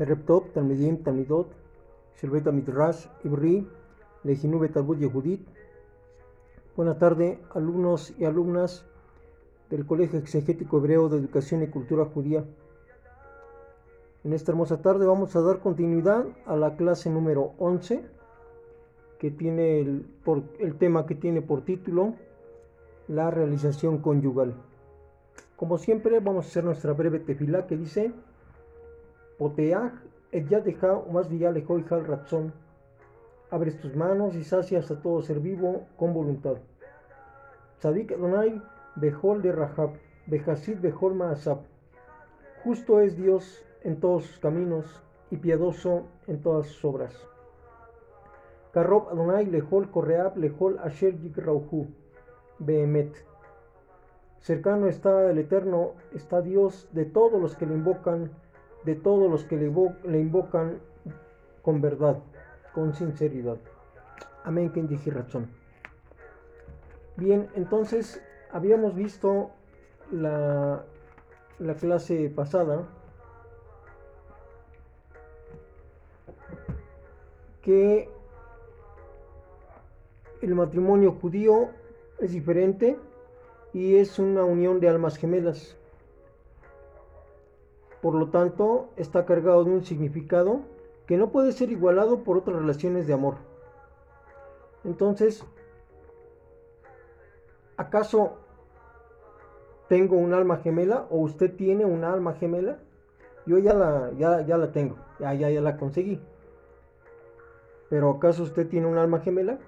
Ereptop, Talmidim, Talmidot, Shelbet Midrash, Ibri, Lejinube Talmud Yehudit. Buenas tardes, alumnos y alumnas del Colegio Exegético Hebreo de Educación y Cultura Judía. En esta hermosa tarde vamos a dar continuidad a la clase número 11, que tiene el, por, el tema que tiene por título la realización conyugal. Como siempre, vamos a hacer nuestra breve tefilá que dice: Poteaj et o más y hal razón. Abres tus manos y sacias a todo ser vivo con voluntad. Tzadik Adonai Behol de Rahab, Behasid Behol Maasab. Justo es Dios en todos sus caminos y piadoso en todas sus obras. Karob Adonai Lehol Korreab Lehol Asher Yigrauhu. Behemet. Cercano está el Eterno, está Dios de todos los que le invocan, de todos los que le, invocan con verdad, con sinceridad. Amén, que razón. Bien, entonces habíamos visto la, la clase pasada que el matrimonio judío es diferente y es una unión de almas gemelas. Por lo tanto, está cargado de un significado que no puede ser igualado por otras relaciones de amor. Entonces, ¿acaso tengo un alma gemela o usted tiene un alma gemela? Yo ya la, ya, ya la tengo, ya, ya, ya la conseguí. Pero ¿acaso usted tiene un alma gemela?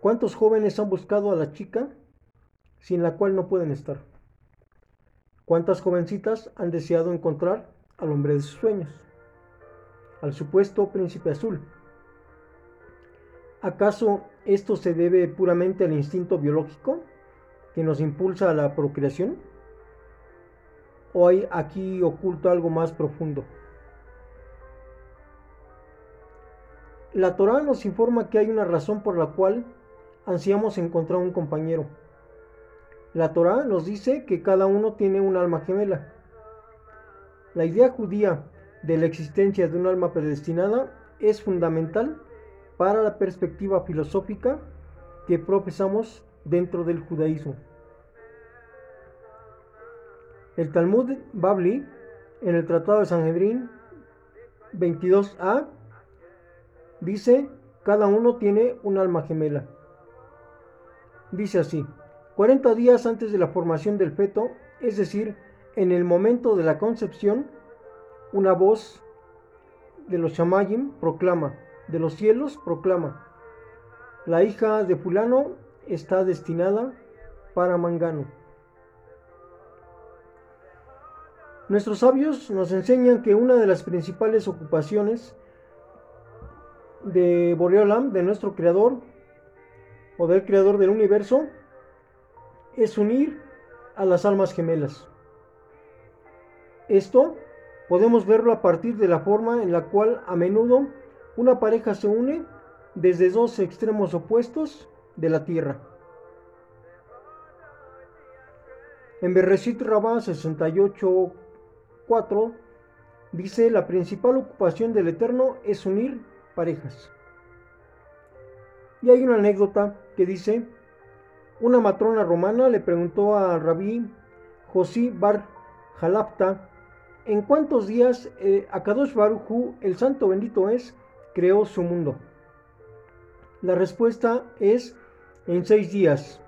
¿Cuántos jóvenes han buscado a la chica sin la cual no pueden estar? ¿Cuántas jovencitas han deseado encontrar al hombre de sus sueños? Al supuesto príncipe azul. ¿Acaso esto se debe puramente al instinto biológico que nos impulsa a la procreación? ¿O hay aquí oculto algo más profundo? La Torah nos informa que hay una razón por la cual ansiamos encontrar un compañero. La Torá nos dice que cada uno tiene un alma gemela. La idea judía de la existencia de un alma predestinada es fundamental para la perspectiva filosófica que profesamos dentro del judaísmo. El Talmud Babli, en el Tratado de Sanhedrin 22a, dice, cada uno tiene un alma gemela. Dice así, 40 días antes de la formación del feto, es decir, en el momento de la concepción, una voz de los Shamayim proclama, de los cielos proclama, la hija de fulano está destinada para Mangano. Nuestros sabios nos enseñan que una de las principales ocupaciones de Boreolam, de nuestro creador, o del creador del universo es unir a las almas gemelas. Esto podemos verlo a partir de la forma en la cual a menudo una pareja se une desde dos extremos opuestos de la tierra. En Bereshit Rabá 68.4 dice la principal ocupación del Eterno es unir parejas. Y hay una anécdota que dice, una matrona romana le preguntó a rabí Josí Bar Jalapta, ¿en cuántos días eh, Akadosh Baruchu, el santo bendito es, creó su mundo? La respuesta es en seis días.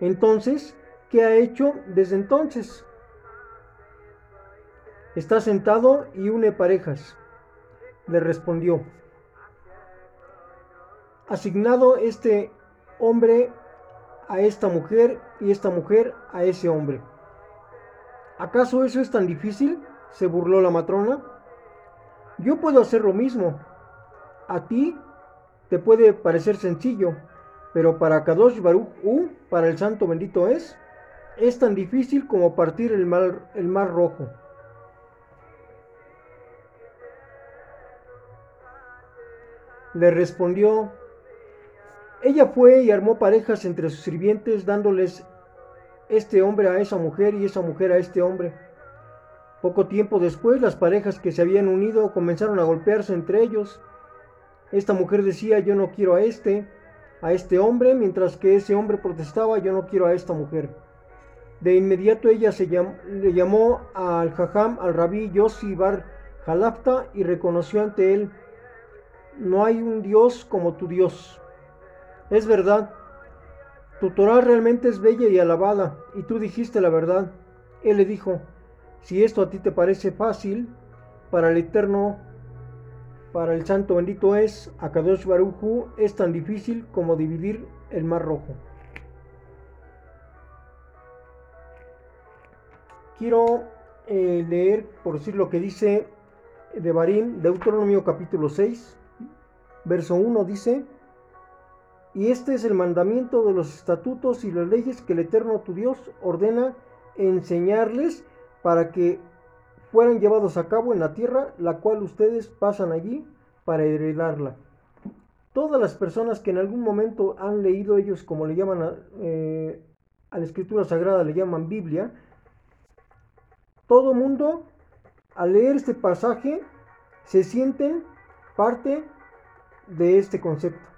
Entonces, ¿qué ha hecho desde entonces? Está sentado y une parejas. Le respondió asignado este hombre a esta mujer y esta mujer a ese hombre. ¿Acaso eso es tan difícil? se burló la matrona. Yo puedo hacer lo mismo. A ti te puede parecer sencillo, pero para Kadosh Baruch U, para el santo bendito es, es tan difícil como partir el mar, el mar rojo. Le respondió ella fue y armó parejas entre sus sirvientes, dándoles este hombre a esa mujer y esa mujer a este hombre. Poco tiempo después, las parejas que se habían unido comenzaron a golpearse entre ellos. Esta mujer decía, yo no quiero a este, a este hombre, mientras que ese hombre protestaba, yo no quiero a esta mujer. De inmediato ella se le llamó al jajam, al rabí Yossi Bar Jalafta, y reconoció ante él, no hay un Dios como tu Dios. Es verdad, tu Torah realmente es bella y alabada, y tú dijiste la verdad. Él le dijo, si esto a ti te parece fácil, para el Eterno, para el Santo bendito es, Akadosh Baruchu, es tan difícil como dividir el Mar Rojo. Quiero eh, leer, por decir lo que dice de Barim, Deuteronomio capítulo 6, verso 1 dice, y este es el mandamiento de los estatutos y las leyes que el Eterno tu Dios ordena enseñarles para que fueran llevados a cabo en la tierra, la cual ustedes pasan allí para heredarla. Todas las personas que en algún momento han leído ellos, como le llaman a, eh, la escritura sagrada, le llaman Biblia, todo mundo al leer este pasaje se sienten parte de este concepto.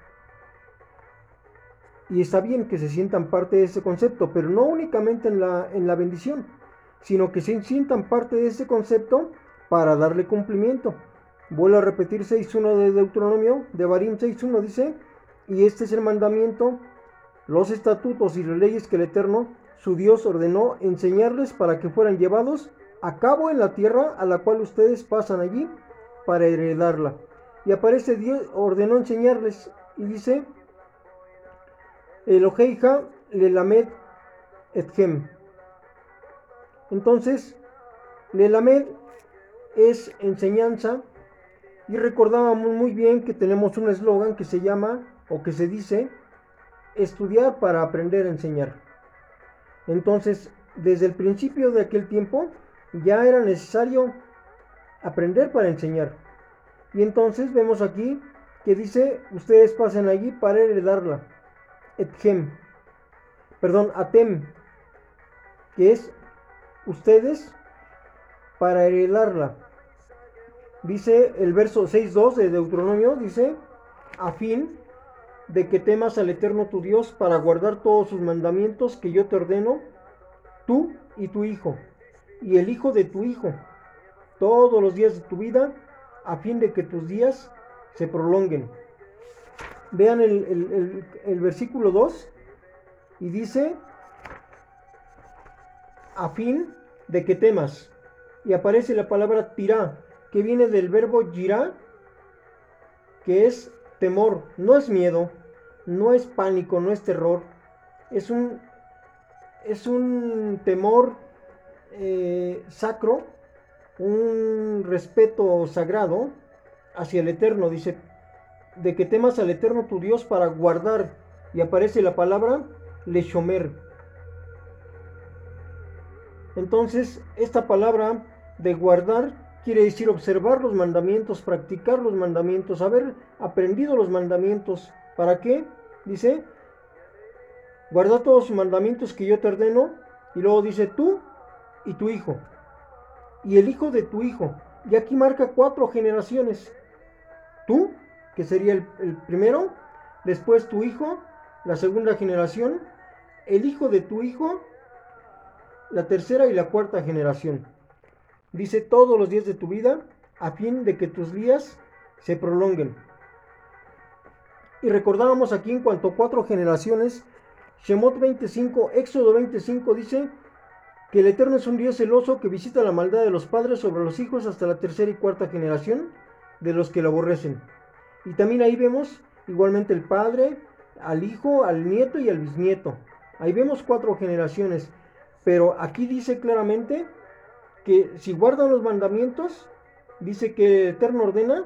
Y está bien que se sientan parte de ese concepto, pero no únicamente en la, en la bendición, sino que se sientan parte de ese concepto para darle cumplimiento. Vuelvo a repetir 6.1 de Deuteronomio, de Barim 6.1 dice, y este es el mandamiento, los estatutos y las leyes que el Eterno, su Dios, ordenó enseñarles para que fueran llevados a cabo en la tierra a la cual ustedes pasan allí para heredarla. Y aparece Dios, ordenó enseñarles y dice, Eloheija lelamed etchem. Entonces, lelamed es enseñanza y recordábamos muy bien que tenemos un eslogan que se llama o que se dice estudiar para aprender a enseñar. Entonces, desde el principio de aquel tiempo, ya era necesario aprender para enseñar. Y entonces vemos aquí que dice, ustedes pasen allí para heredarla. Ethem. Perdón, Atem. Que es ustedes para heredarla. Dice el verso 6.2 de Deuteronomio, dice, a fin de que temas al Eterno tu Dios para guardar todos sus mandamientos que yo te ordeno, tú y tu hijo y el hijo de tu hijo todos los días de tu vida a fin de que tus días se prolonguen. Vean el, versículo 2 y dice, a fin de que temas. Y aparece la palabra tirá, que viene del verbo girá, que es temor, no es miedo, no es pánico, no es terror, es un, es un temor eh, sacro, un respeto sagrado hacia el Eterno. Dice, de que temas al Eterno tu Dios para guardar. Y aparece la palabra Leshomer. Entonces, esta palabra de guardar quiere decir observar los mandamientos, practicar los mandamientos, haber aprendido los mandamientos. ¿Para qué? Dice, guarda todos los mandamientos que yo te ordeno. Y luego dice, tú y tu hijo, y el hijo de tu hijo. Y aquí marca cuatro generaciones. Tú, que sería el, primero, después tu hijo, la segunda generación, el hijo de tu hijo, la tercera y la cuarta generación. Dice todos los días de tu vida, a fin de que tus días se prolonguen. Y recordábamos aquí en cuanto a cuatro generaciones, Shemot 25, Éxodo 25 dice, que el Eterno es un Dios celoso que visita la maldad de los padres sobre los hijos hasta la tercera y cuarta generación de los que lo aborrecen. Y también ahí vemos igualmente el padre, al hijo, al nieto y al bisnieto. Ahí vemos cuatro generaciones. Pero aquí dice claramente que si guardan los mandamientos, dice que el Eterno ordena,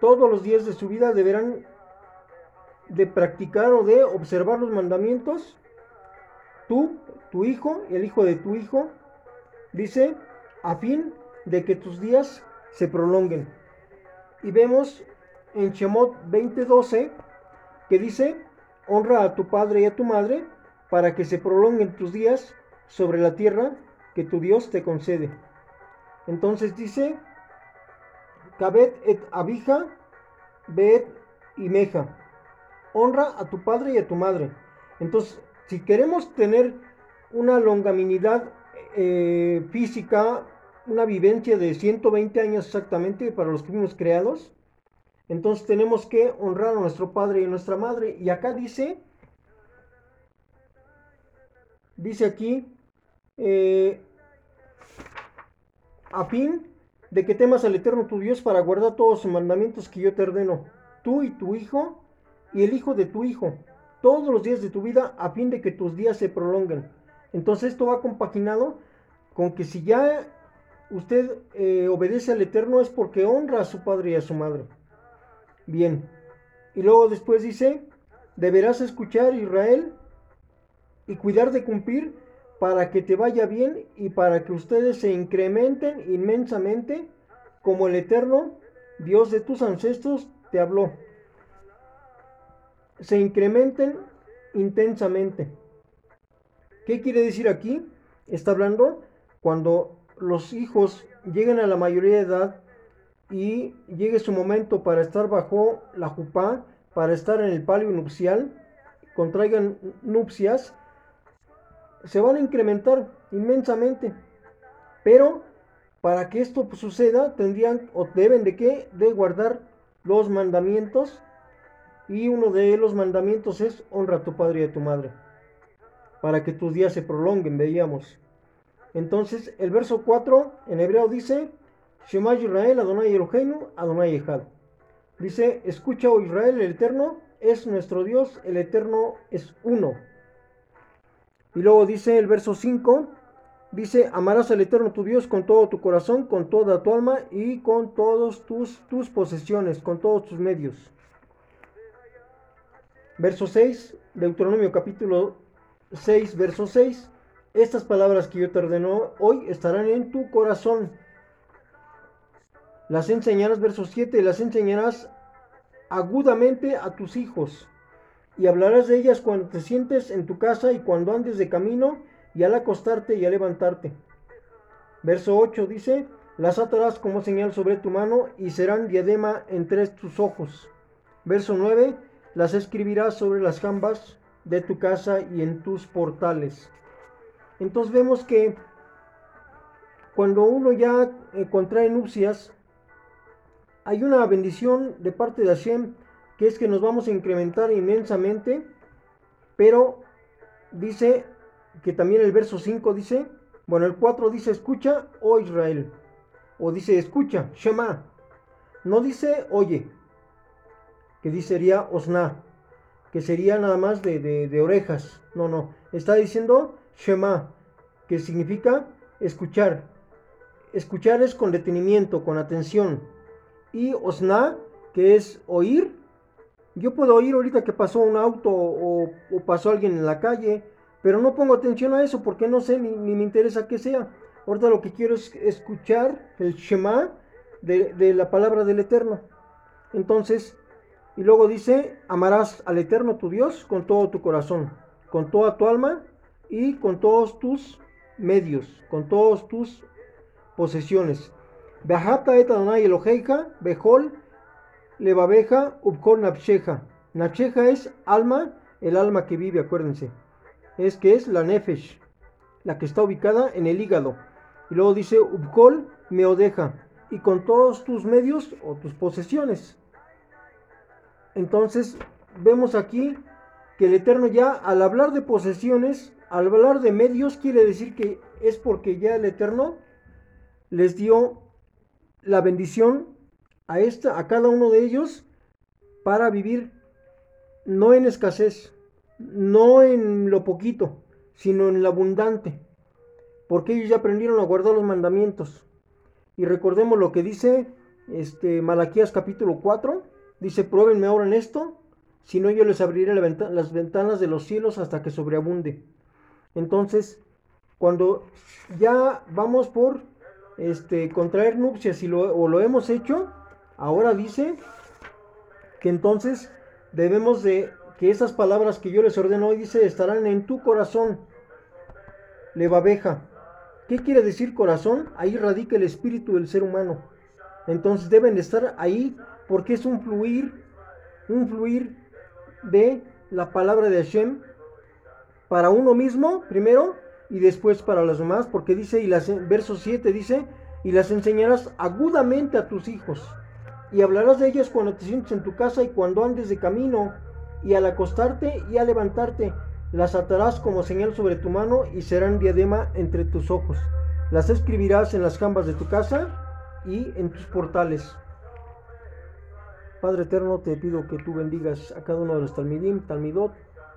todos los días de su vida deberán de practicar o de observar los mandamientos tú, tu hijo el hijo de tu hijo, dice, a fin de que tus días se prolonguen. Y vemos en Shemot 20:12 que dice, honra a tu padre y a tu madre para que se prolonguen tus días sobre la tierra que tu Dios te concede. Entonces dice, Cabet et abija, bet y meja. Honra a tu padre y a tu madre. Entonces, si queremos tener una longaminidad eh, física, una vivencia de 120 años exactamente para los que fuimos creados, entonces tenemos que honrar a nuestro padre y a nuestra madre. Y acá dice, dice aquí, eh, a fin de que temas al Eterno tu Dios para guardar todos los mandamientos que yo te ordeno, tú y tu hijo y el hijo de tu hijo, todos los días de tu vida, a fin de que tus días se prolonguen. Entonces esto va compaginado con que si ya usted eh, obedece al Eterno es porque honra a su padre y a su madre. Bien. Y luego después dice, deberás escuchar Israel y cuidar de cumplir para que te vaya bien y para que ustedes se incrementen inmensamente como el Eterno, Dios de tus ancestros, te habló. Se incrementen intensamente. ¿Qué quiere decir aquí? Está hablando cuando los hijos lleguen a la mayoría de edad y llegue su momento para estar bajo la jupá, para estar en el palio nupcial, contraigan nupcias, se van a incrementar inmensamente. Pero para que esto suceda, tendrían o deben de qué? De guardar los mandamientos. Y uno de los mandamientos es honra a tu padre y a tu madre. Para que tus días se prolonguen, veíamos. Entonces, el verso 4 en hebreo dice, Shema Israel, Adonai Eloheinu, Adonai Echad. Dice, escucha, oh Israel, el Eterno es nuestro Dios, el Eterno es uno. Y luego dice el verso 5, dice, amarás al Eterno tu Dios con todo tu corazón, con toda tu alma y con todos tus, tus posesiones, con todos tus medios. Verso 6, Deuteronomio capítulo 6, verso 6. Estas palabras que yo te ordeno hoy estarán en tu corazón. Las enseñarás, verso 7, las enseñarás agudamente a tus hijos y hablarás de ellas cuando te sientes en tu casa y cuando andes de camino y al acostarte y al levantarte. Verso 8 dice, las atarás como señal sobre tu mano y serán diadema entre tus ojos. Verso 9, las escribirás sobre las jambas de tu casa y en tus portales. Entonces vemos que cuando uno ya eh, contrae nupcias, hay una bendición de parte de Hashem que es que nos vamos a incrementar inmensamente, pero dice que también el verso 5 dice, bueno, el 4 dice escucha, oh Israel, o dice escucha, Shema, no dice oye, que dice sería osna, que sería nada más de, de orejas, no, no, está diciendo Shema, que significa escuchar, escuchar es con detenimiento, con atención, y osna, que es oír, yo puedo oír ahorita que pasó un auto o, pasó alguien en la calle, pero no pongo atención a eso porque no sé ni, me interesa que sea. Ahorita lo que quiero es escuchar el Shema de, de la palabra del Eterno. Entonces, y luego dice, amarás al Eterno tu Dios con todo tu corazón, con toda tu alma y con todos tus medios, con todas tus posesiones. Bejata et Adonai Eloheika, Behol Levabeja Upkol Napsheja. Napsheja es alma, el alma que vive, acuérdense. Es que es la Nefesh, la que está ubicada en el hígado. Y luego dice Upkol Meodeja. Y con todos tus medios o tus posesiones. Entonces, vemos aquí que el Eterno ya al hablar de posesiones, al hablar de medios, quiere decir que es porque ya el Eterno les dio la bendición a, esta, a cada uno de ellos para vivir no en escasez, no en lo poquito, sino en lo abundante, porque ellos ya aprendieron a guardar los mandamientos. Y recordemos lo que dice este, Malaquías capítulo 4, dice, pruébenme ahora en esto, si no yo les abriré las ventanas de los cielos hasta que sobreabunde. Entonces, cuando ya vamos por este, contraer nupcias y lo, o lo hemos hecho, Ahora dice que entonces debemos de que esas palabras que yo les ordeno hoy dice estarán en tu corazón. Levabeja. ¿Qué quiere decir corazón? Ahí radica el espíritu del ser humano. Entonces deben estar ahí porque es un fluir, un fluir de la palabra de Hashem para uno mismo primero y después para los demás, porque dice, y las, verso 7 dice, y las enseñarás agudamente a tus hijos, y hablarás de ellas cuando te sientes en tu casa y cuando andes de camino, y al acostarte y al levantarte, las atarás como señal sobre tu mano y serán diadema entre tus ojos. Las escribirás en las jambas de tu casa y en tus portales. Padre eterno, te pido que tú bendigas a cada uno de los talmidim, talmidot,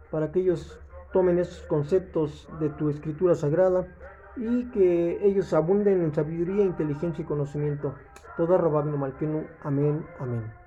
para que ellos tomen esos conceptos de tu escritura sagrada y que ellos abunden en sabiduría, inteligencia y conocimiento. Toda Rababino Malkenu. Amén. Amén.